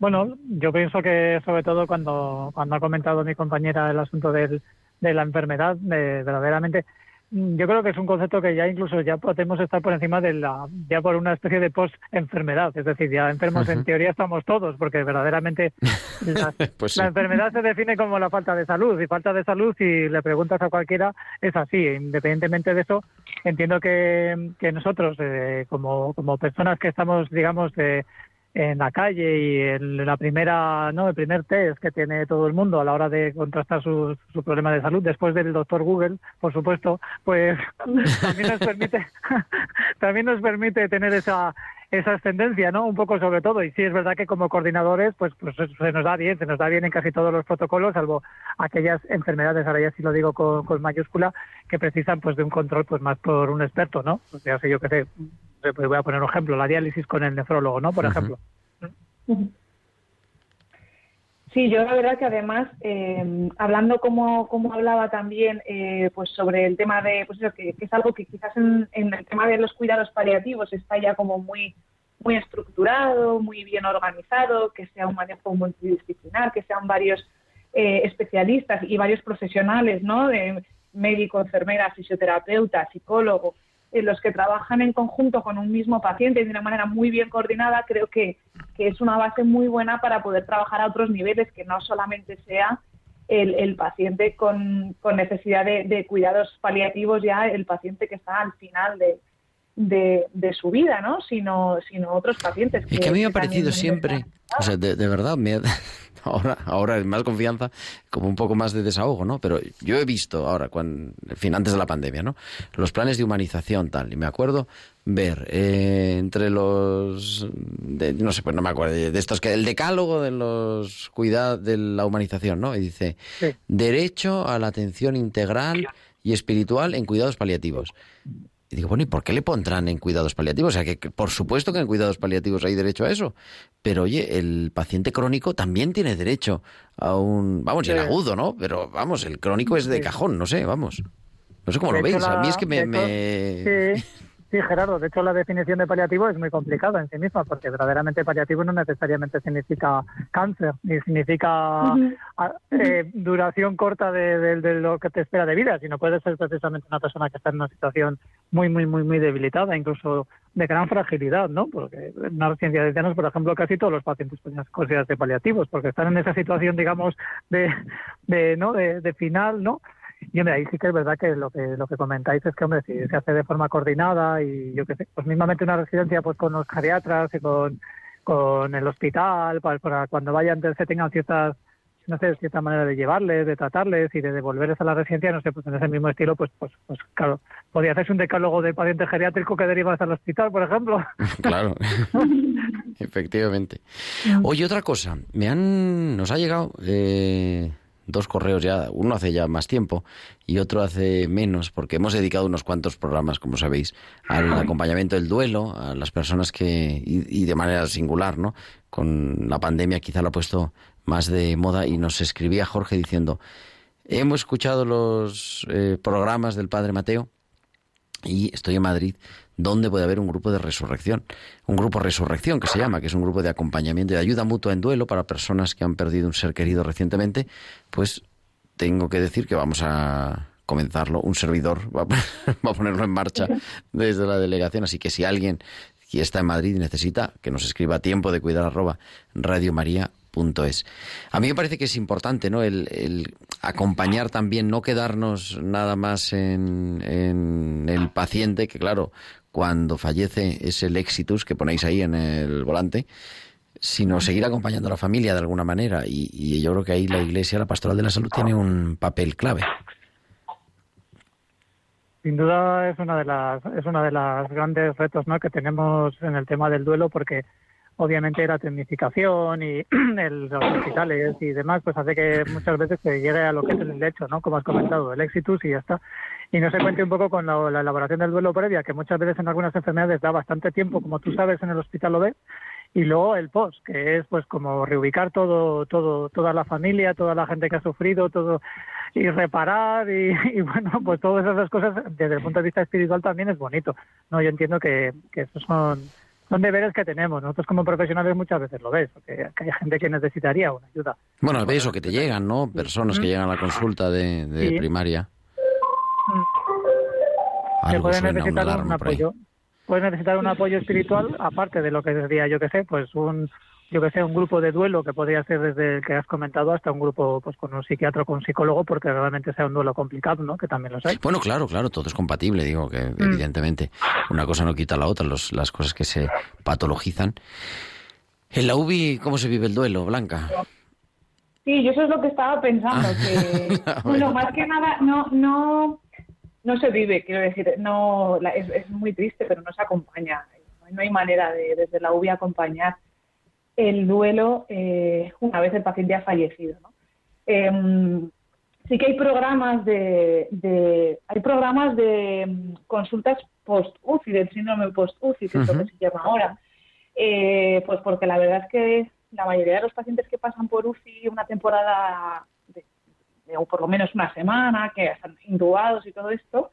Bueno, yo pienso que sobre todo cuando, cuando ha comentado mi compañera el asunto del, de la enfermedad, de- verdaderamente, mm, yo creo que es un concepto que ya incluso ya podemos estar por encima de la, ya por una especie de post-enfermedad, es decir, ya enfermos en teoría estamos todos, porque verdaderamente [LAUGHS] la, Pues sí. la enfermedad se define como la falta de salud, y falta de salud, si le preguntas a cualquiera, es así, independientemente de eso, entiendo que, que nosotros, eh, como, como personas que estamos, digamos, de en la calle y en la primera, no, el primer test que tiene todo el mundo a la hora de contrastar su, su problema de salud, después del doctor Google, por supuesto, pues [LAUGHS] también nos permite, [LAUGHS] también nos permite tener esa esa ascendencia, ¿no? Un poco sobre todo. Y sí es verdad que como coordinadores, pues, pues se nos da bien, se nos da bien en casi todos los protocolos, salvo aquellas enfermedades, ahora ya sí lo digo con, con mayúscula, que precisan pues de un control pues más por un experto, ¿no? Pues ya yo que sé, pues voy a poner un ejemplo, la diálisis con el nefrólogo, ¿no? Por ejemplo. Sí, yo la verdad que además, eh, hablando como, como hablaba también, eh, pues sobre el tema de, pues eso, que, que es algo que quizás en, en el tema de los cuidados paliativos está ya como muy, muy estructurado, muy bien organizado, que sea un manejo multidisciplinar, que sean varios eh, especialistas y varios profesionales, ¿no? De médico, enfermera, fisioterapeuta, psicólogo, eh, los que trabajan en conjunto con un mismo paciente de una manera muy bien coordinada, creo que, que es una base muy buena para poder trabajar a otros niveles, que no solamente sea el, el paciente con, con necesidad de, de cuidados paliativos, ya el paciente que está al final de, de, de su vida, ¿no? Sino, sino otros pacientes. Es que a mí me ha que parecido siempre, o sea, de, de verdad, me ha- [LAUGHS] [LAUGHS] ahora, ahora es más confianza, como un poco más de desahogo, ¿no? Pero yo he visto ahora, cuando, en fin, antes de la pandemia, ¿no? Los planes de humanización, tal, y me acuerdo ver eh, entre los, de- no sé, pues no me acuerdo, de estos que, el decálogo de los cuidados de la humanización, ¿no? Y dice, Sí. derecho a la atención integral y espiritual en cuidados paliativos. Y digo, bueno, ¿y por qué le pondrán en cuidados paliativos? O sea, que que por supuesto que en cuidados paliativos hay derecho a eso. Pero oye, el paciente crónico también tiene derecho a un... Vamos, y el Sí. agudo, ¿no? Pero vamos, el crónico es de Sí. cajón, no sé, vamos. No sé cómo De lo veis. A mí es que me... me- Sí, [LAUGHS] sí, Gerardo. De hecho, la definición de paliativo es muy complicada en sí misma, porque verdaderamente paliativo no necesariamente significa cáncer, ni significa Ujú. a- eh, duración corta de, de- de lo que te espera de vida, sino puede ser precisamente una persona que está en una situación muy, muy, muy, muy debilitada, incluso de gran fragilidad, ¿no? Porque en una residencia de ancianos, por ejemplo, casi todos los pacientes pueden considerarse paliativos, porque están en esa situación, digamos, de, de ¿no? De, de final, ¿no? Y hombre, ahí sí que es verdad que lo que lo que comentáis es que hombre, si se hace de forma coordinada y yo qué sé, pues mismamente una residencia pues con los geriatras y con, con el hospital, para, para cuando vayan se tengan ciertas no sé, cierta manera de llevarles, de tratarles y de devolverles a la residencia, no sé, pues en ese mismo estilo, pues, pues, pues claro, podría hacerse un decálogo de paciente geriátrico que derivas al hospital, por ejemplo. [LAUGHS] Claro, [LAUGHS] efectivamente. Oye, otra cosa, me han, nos ha llegado eh, dos correos ya, uno hace ya más tiempo y otro hace menos, porque hemos dedicado unos cuantos programas, como sabéis, al acompañamiento del duelo, a las personas que, y, y de manera singular, ¿no? Con la pandemia quizá lo ha puesto más de moda y nos escribía Jorge diciendo, hemos escuchado los eh, programas del Padre Mateo y estoy en Madrid, donde puede haber un grupo de resurrección, un grupo resurrección que se llama, que es un grupo de acompañamiento y de ayuda mutua en duelo para personas que han perdido un ser querido recientemente, pues tengo que decir que vamos a comenzarlo, un servidor [LAUGHS] va a, ponerlo en marcha [LAUGHS] desde la delegación, así que si alguien que está en Madrid y necesita, que nos escriba a tiempo de cuidar arroba radiomaria.es. A mí me parece que es importante, ¿no? El, el acompañar también, no quedarnos nada más en, en el paciente, que claro, cuando fallece es el exitus que ponéis ahí en el volante, sino seguir acompañando a la familia de alguna manera. Y, yo creo que ahí la Iglesia, la Pastoral de la Salud, tiene un papel clave. Sin duda es una de las es una de las grandes retos ¿no? que tenemos en el tema del duelo porque obviamente la tecnificación y [CLEARS THROAT] el, los hospitales y demás pues hace que muchas veces se llegue a lo que es el hecho, ¿no? Como has comentado, el exitus y ya está. Y no se cuente un poco con la, la elaboración del duelo previa, que muchas veces en algunas enfermedades da bastante tiempo, como tú sabes en el hospital lo ves, y luego el post, que es pues como reubicar todo, todo, toda la familia, toda la gente que ha sufrido, todo y reparar y, [LAUGHS] y bueno, pues todas esas cosas desde el punto de vista espiritual también es bonito. No, yo entiendo que, que esos son son deberes que tenemos. Nosotros como profesionales muchas veces lo ves, porque que hay gente que necesitaría una ayuda. Bueno, ves o que te llegan, ¿no? Personas que llegan a la consulta de, de Sí. primaria. Que Algo pueden suena, una necesitar un apoyo pueden necesitar un apoyo espiritual aparte de lo que sería yo que sé pues un yo que sé un grupo de duelo que podría ser desde el que has comentado hasta un grupo pues con un psiquiatra o con un psicólogo porque realmente sea un duelo complicado no que también los hay Bueno, claro, claro, todo es compatible, digo que Mm. evidentemente una cosa no quita la otra, los, las cosas que se patologizan. En la UBI, ¿cómo se vive el duelo, Blanca? Sí, yo eso es lo que estaba pensando, [LAUGHS] que bueno, más que nada no no no se vive, quiero decir, no la- es, es muy triste, pero no se acompaña. No hay- No hay manera de desde la UBI acompañar el duelo eh, una vez el paciente ha fallecido. ¿no? Em, sí que hay programas de, de- hay programas de mm, consultas post UCI del síndrome post UCI que es lo que se llama ahora Eh, pues porque la verdad es que la mayoría de los pacientes que pasan por UCI una temporada o por lo menos una semana que están intubados y todo esto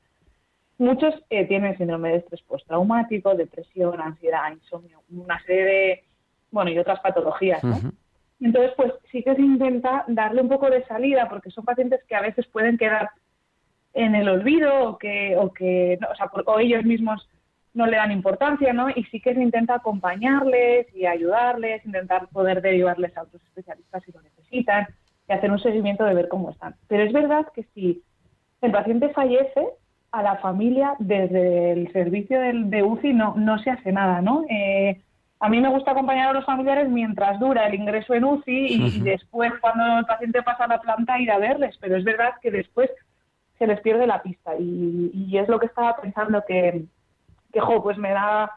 muchos eh, tienen síndrome de estrés postraumático depresión ansiedad insomnio una serie de bueno y otras patologías ¿no? Entonces, pues sí que se intenta darle un poco de salida, porque son pacientes que a veces pueden quedar en el olvido o que, o que no, o, sea, por- o ellos mismos no le dan importancia, ¿no? Y sí que se intenta acompañarles y ayudarles, intentar poder derivarles a otros especialistas si lo necesitan y hacer un seguimiento de ver cómo están. Pero es verdad que si el paciente fallece, a la familia desde el servicio del, de UCI no, no se hace nada, ¿no? Eh, a mí me gusta acompañar a los familiares mientras dura el ingreso en UCI y, y [LAUGHS] después, cuando el paciente pasa a la planta, ir a verles. Pero es verdad que después se les pierde la pista. Y, y es lo que estaba pensando que, que, jo, pues me da,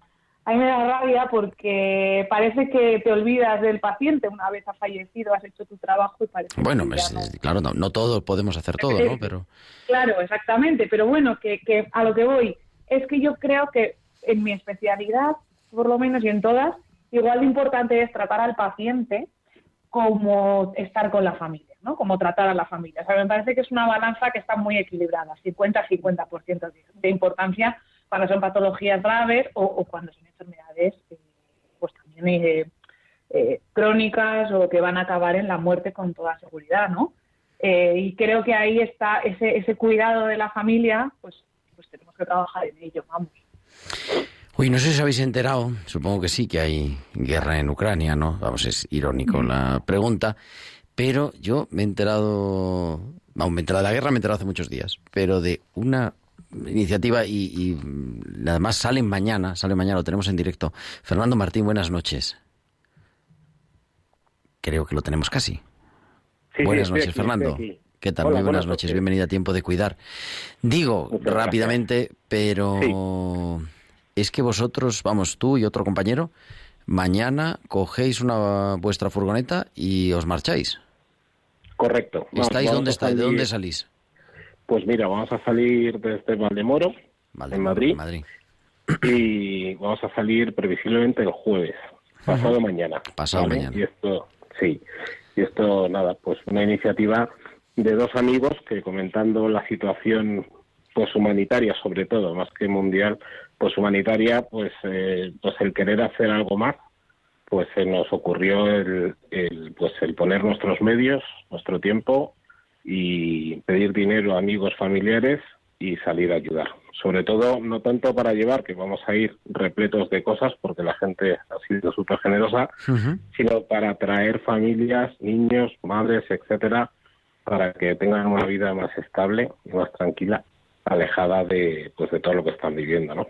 a mí me da rabia porque parece que te olvidas del paciente una vez ha fallecido, has hecho tu trabajo y parece que Bueno, ya es- no- es- claro, no, no todo podemos hacer todo, ¿no? Pero Claro, exactamente, pero bueno, que, que a lo que voy es que yo creo que en mi especialidad, por lo menos y en todas, igual de importante es tratar al paciente como estar con la familia, ¿no? Como tratar a la familia. O sea, me parece que es una balanza que está muy equilibrada, 50-50% de, de importancia cuando son patologías graves o, o cuando son enfermedades, eh, pues también eh, eh, crónicas o que van a acabar en la muerte con toda seguridad, ¿no? Y creo que ahí está ese, ese cuidado de la familia, pues, pues tenemos que trabajar en ello, vamos. Uy, no sé si os habéis enterado, supongo que sí, que hay guerra en Ucrania, ¿no? Vamos, es irónico la pregunta, pero yo me he enterado, vamos, me he enterado de la guerra, me he enterado hace muchos días, pero de una iniciativa y, y mm, además sale mañana, sale mañana, lo tenemos en directo. Fernando Martín, buenas noches. Creo que lo tenemos casi. Sí, buenas sí, noches, aquí, Fernando. ¿Qué tal? Hola, Muy buenas buenas noches. noches. Bienvenida a Tiempo de Cuidar. Digo Muchas rápidamente, pero es que vosotros, vamos, tú y otro compañero, mañana cogéis una vuestra furgoneta y os marcháis. Correcto. ¿Estáis dónde estáis? ¿De dónde salís? Pues mira, vamos a salir desde Valdemoro, Vale, en Madrid, Madrid. y vamos a salir previsiblemente el jueves, pasado mañana. Pasado mañana. Y esto, sí, y esto, nada, pues una iniciativa de dos amigos que comentando la situación pues humanitaria sobre todo, más que mundial, pues humanitaria, pues, eh, pues el querer hacer algo más, pues se nos ocurrió el, el, pues el poner nuestros medios, nuestro tiempo y pedir dinero a amigos, familiares y salir a ayudar. Sobre todo, no tanto para llevar, que vamos a ir repletos de cosas, porque la gente ha sido súper generosa, sino para traer familias, niños, madres, etcétera, para que tengan una vida más estable y más tranquila, alejada de, pues, de todo lo que están viviendo, ¿no?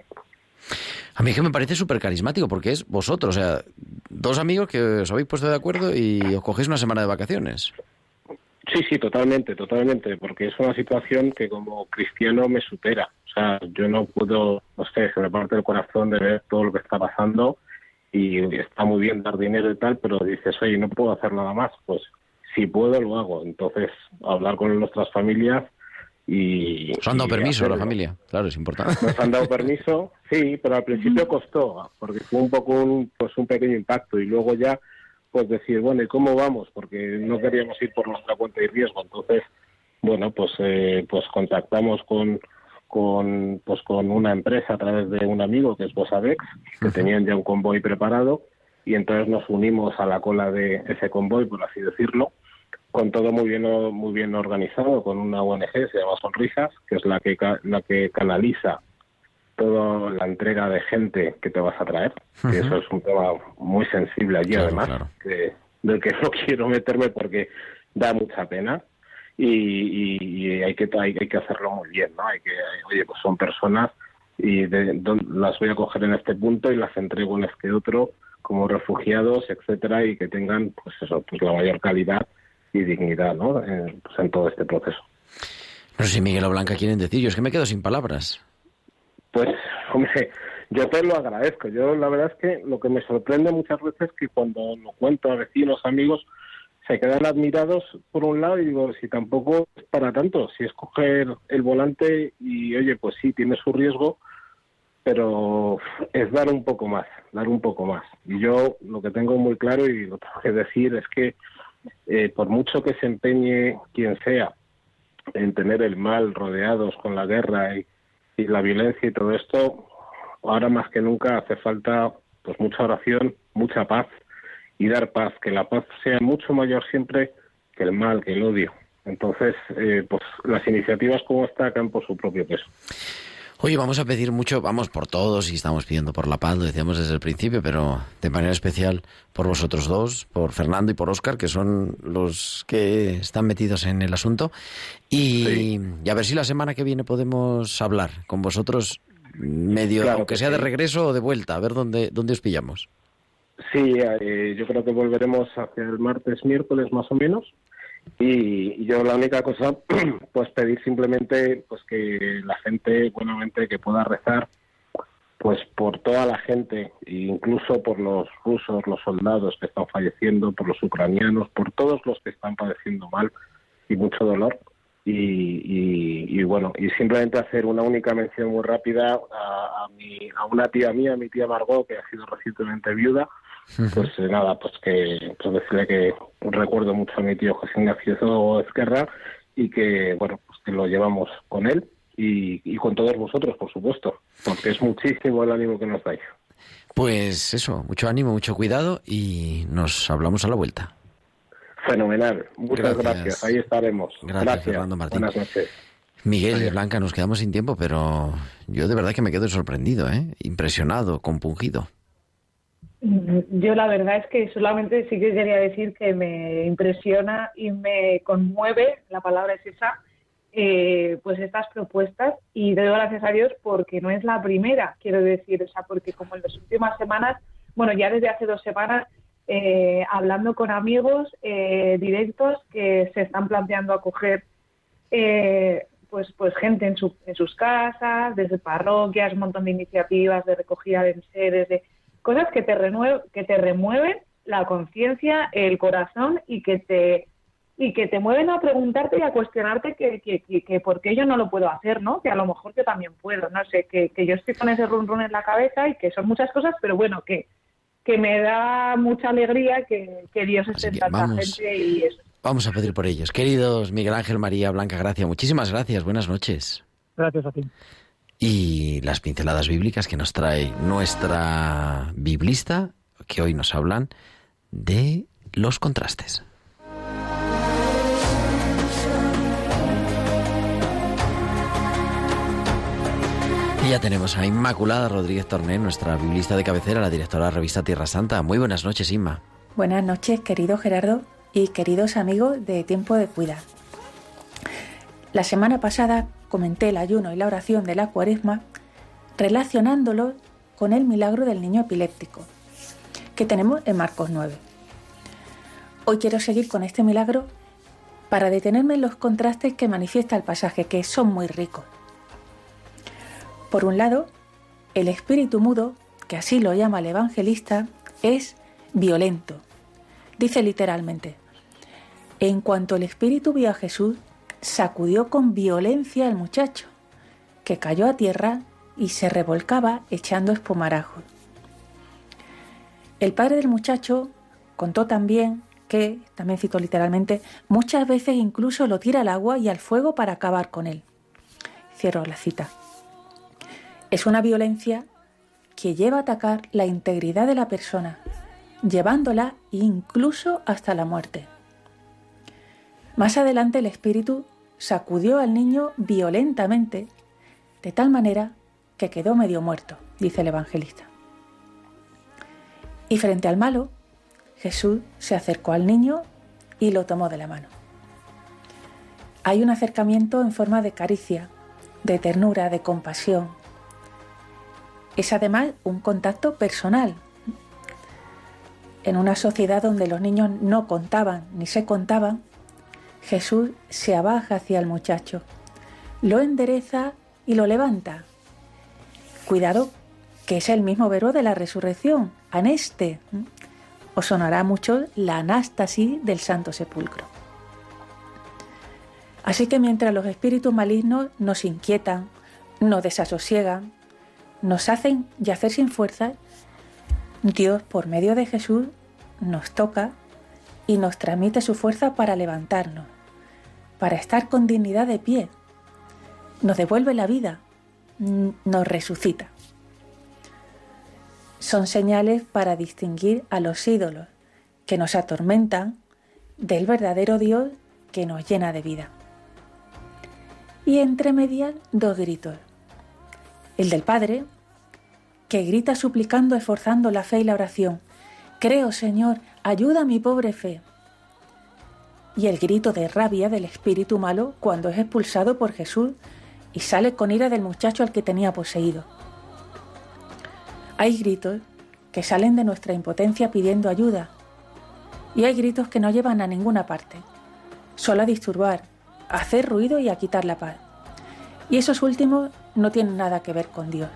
A mí es que me parece súper carismático porque es vosotros, o sea, dos amigos que os habéis puesto de acuerdo y os cogéis una semana de vacaciones. Sí, sí, totalmente, totalmente, porque es una situación que como cristiano me supera. O sea, yo no puedo, no sé, se me parte el corazón de ver todo lo que está pasando y está muy bien dar dinero y tal, pero dices, oye, no puedo hacer nada más. Pues si puedo, lo hago. Entonces, hablar con nuestras familias y... Os han dado permiso a la familia, claro, es importante. Nos han dado permiso, sí, pero al principio costó, porque fue un poco un, pues un pequeño impacto y luego ya pues decir, bueno, ¿y cómo vamos? Porque no queríamos ir por nuestra cuenta y riesgo, entonces, bueno, pues eh, pues contactamos con con pues con una empresa a través de un amigo que es Bosadex, que tenían ya un convoy preparado y entonces nos unimos a la cola de ese convoy, por así decirlo, con todo muy bien muy bien organizado, con una ONG se llama Sonrisas, que es la que la que canaliza toda la entrega de gente que te vas a traer, que eso es un tema muy sensible allí Claro, además, claro. que, del que [LAUGHS] no quiero meterme porque da mucha pena y, hay que hay, hay que hacerlo muy bien, ¿no? Hay que oye pues son personas y de, don- las voy a coger en este punto y las entrego en este otro como refugiados, etcétera, y que tengan pues eso pues la mayor calidad y dignidad, ¿no? En, pues, en todo este proceso. No sé si Miguel o Blanca quieren decir, yo es que me quedo sin palabras. Pues, hombre, yo te lo agradezco. Yo la verdad es que lo que me sorprende muchas veces es que cuando lo cuento a vecinos, amigos, se quedan admirados por un lado y digo, si tampoco es para tanto, si es coger el volante y, oye, pues sí, tiene su riesgo, pero es dar un poco más, dar un poco más. Y yo lo que tengo muy claro y lo tengo que decir es que eh, por mucho que se empeñe quien sea en tener el mal rodeados con la guerra y, y la violencia y todo esto, ahora más que nunca hace falta pues mucha oración, mucha paz y dar paz, que la paz sea mucho mayor siempre que el mal, que el odio. Entonces, eh, pues las iniciativas como esta caen por su propio peso. Oye, vamos a pedir mucho, vamos por todos y estamos pidiendo por la paz, lo decíamos desde el principio, pero de manera especial por vosotros dos, por Fernando y por Óscar, que son los que están metidos en el asunto. Y, y a ver si la semana que viene podemos hablar con vosotros medio, Claro aunque que sea de sí. regreso o de vuelta, a ver dónde, dónde os pillamos. Sí, eh, yo creo que volveremos hacia el martes, miércoles más o menos. Y yo la única cosa, [CLEARS THROAT] pues pedir simplemente pues que la gente buenamente que pueda rezar pues por toda la gente, e incluso por los rusos, los soldados que están falleciendo, por los ucranianos, por todos los que están padeciendo mal y mucho dolor. Y, y- y bueno, y simplemente hacer una única mención muy rápida a, mi, a una tía mía, mi tía Margot, que ha sido recientemente viuda, pues eh, nada, pues que pues decirle que recuerdo mucho a mi tío José Ignacio Esquerra y que, bueno, pues que lo llevamos con él y, y con todos vosotros, por supuesto, porque es muchísimo el ánimo que nos dais. Pues eso, mucho ánimo, mucho cuidado y nos hablamos a la vuelta. Fenomenal. Muchas Gracias. gracias. Ahí estaremos. Gracias, Fernando Martín. Buenas noches. Miguel y Adiós. Blanca, nos quedamos sin tiempo, pero yo de verdad que me quedo sorprendido, ¿eh? impresionado, compungido. Yo la verdad es que solamente sí que quería decir que me impresiona y me conmueve, la palabra es esa, eh, pues estas propuestas y doy gracias a Dios porque no es la primera, quiero decir, o sea, porque como en las últimas semanas, bueno, ya desde hace dos semanas, eh, hablando con amigos eh, directos que se están planteando acoger eh, pues, pues gente en, su- en sus casas, desde parroquias, un montón de iniciativas de recogida de enseres, de cosas que te, renue- que te remueven la conciencia, el corazón y que te y que te mueven a preguntarte y a cuestionarte que, que, que, que por qué yo no lo puedo hacer, ¿no? Que a lo mejor yo también puedo, no sé, que, que yo estoy con ese run run en la cabeza y que son muchas cosas, pero bueno, que, que me da mucha alegría que, que Dios esté en tanta vamos. gente y eso. Vamos a pedir por ellos. Queridos Miguel Ángel, María, Blanca, Gracia, muchísimas gracias. Buenas noches. Gracias a ti. Y las pinceladas bíblicas que nos trae nuestra biblista, que hoy nos hablan de los contrastes. Y ya tenemos a Inmaculada Rodríguez Torné, nuestra biblista de cabecera, la directora de la revista Tierra Santa. Muy buenas noches, Inma. Buenas noches, querido Gerardo y queridos amigos de Tiempo de Cuidar. La semana pasada comenté el ayuno y la oración de la cuaresma relacionándolo con el milagro del niño epiléptico que tenemos en Marcos 9. Hoy quiero seguir con este milagro para detenerme en los contrastes que manifiesta el pasaje, que son muy ricos. Por un lado, el espíritu mudo, que así lo llama el evangelista, es violento. Dice literalmente, en cuanto el espíritu vio a Jesús, sacudió con violencia al muchacho, que cayó a tierra y se revolcaba echando espumarajos. El padre del muchacho contó también que, también cito literalmente, muchas veces incluso lo tira al agua y al fuego para acabar con él. Cierro la cita. Es una violencia que lleva a atacar la integridad de la persona, llevándola incluso hasta la muerte. Más adelante el espíritu sacudió al niño violentamente, de tal manera que quedó medio muerto, dice el evangelista. Y frente al malo, Jesús se acercó al niño y lo tomó de la mano. Hay un acercamiento en forma de caricia, de ternura, de compasión. Es además un contacto personal. En una sociedad donde los niños no contaban ni se contaban, Jesús se abaja hacia el muchacho, lo endereza y lo levanta. Cuidado, que es el mismo verbo de la resurrección, aneste. Os sonará mucho la anástasis del Santo Sepulcro. Así que mientras los espíritus malignos nos inquietan, nos desasosiegan, nos hacen yacer sin fuerza, Dios, por medio de Jesús, nos toca y nos transmite su fuerza para levantarnos, para estar con dignidad de pie. Nos devuelve la vida, nos resucita. Son señales para distinguir a los ídolos que nos atormentan del verdadero Dios que nos llena de vida. Y entre medias dos gritos. El del Padre, que grita suplicando, esforzando la fe y la oración. Creo, Señor, ayuda a mi pobre fe. Y el grito de rabia del espíritu malo cuando es expulsado por Jesús y sale con ira del muchacho al que tenía poseído. Hay gritos que salen de nuestra impotencia pidiendo ayuda y hay gritos que no llevan a ninguna parte, solo a disturbar, a hacer ruido y a quitar la paz. Y esos últimos no tienen nada que ver con Dios.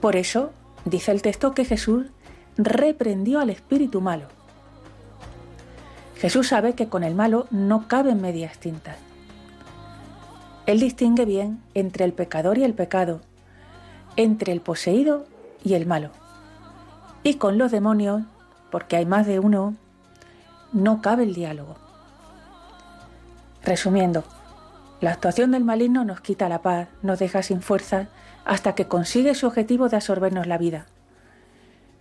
Por eso, dice el texto que Jesús reprendió al espíritu malo. Jesús sabe que con el malo no caben medias tintas. Él distingue bien entre el pecador y el pecado, entre el poseído y el malo. Y con los demonios, porque hay más de uno, no cabe el diálogo. Resumiendo, la actuación del maligno nos quita la paz, nos deja sin fuerza hasta que consigue su objetivo de absorbernos la vida.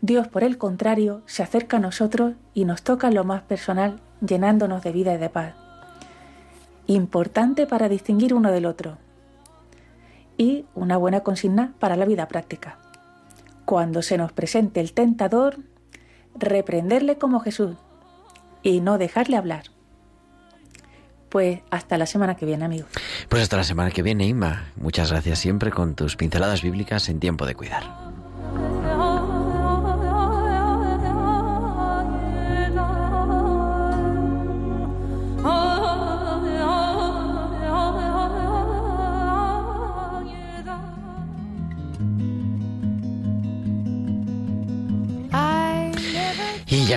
Dios, por el contrario, se acerca a nosotros y nos toca lo más personal, llenándonos de vida y de paz. Importante para distinguir uno del otro. Y una buena consigna para la vida práctica. Cuando se nos presente el tentador, reprenderle como Jesús y no dejarle hablar. Pues hasta la semana que viene, amigos. Pues hasta la semana que viene, Inma. Muchas gracias siempre con tus pinceladas bíblicas en tiempo de cuidar.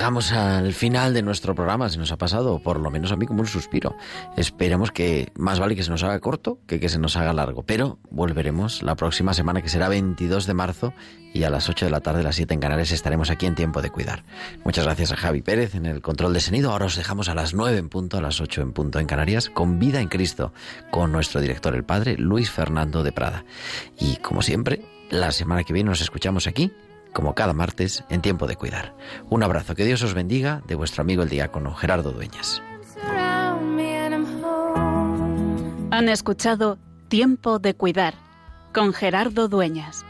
Llegamos al final de nuestro programa, se nos ha pasado, por lo menos a mí, como un suspiro. Esperemos que más vale que se nos haga corto que que se nos haga largo, pero volveremos la próxima semana, que será 22 de marzo, y a las 8 de la tarde, las 7 en Canarias, estaremos aquí en Tiempo de Cuidar. Muchas gracias a Javi Pérez en el control de sonido. Ahora os dejamos a las 9 en punto, a las 8 en punto en Canarias, con Vida en Cristo, con nuestro director, el padre Luis Fernando de Prada. Y como siempre, la semana que viene nos escuchamos aquí como cada martes, en tiempo de cuidar. Un abrazo, que Dios os bendiga, de vuestro amigo el diácono Gerardo Dueñas. Han escuchado Tiempo de Cuidar con Gerardo Dueñas.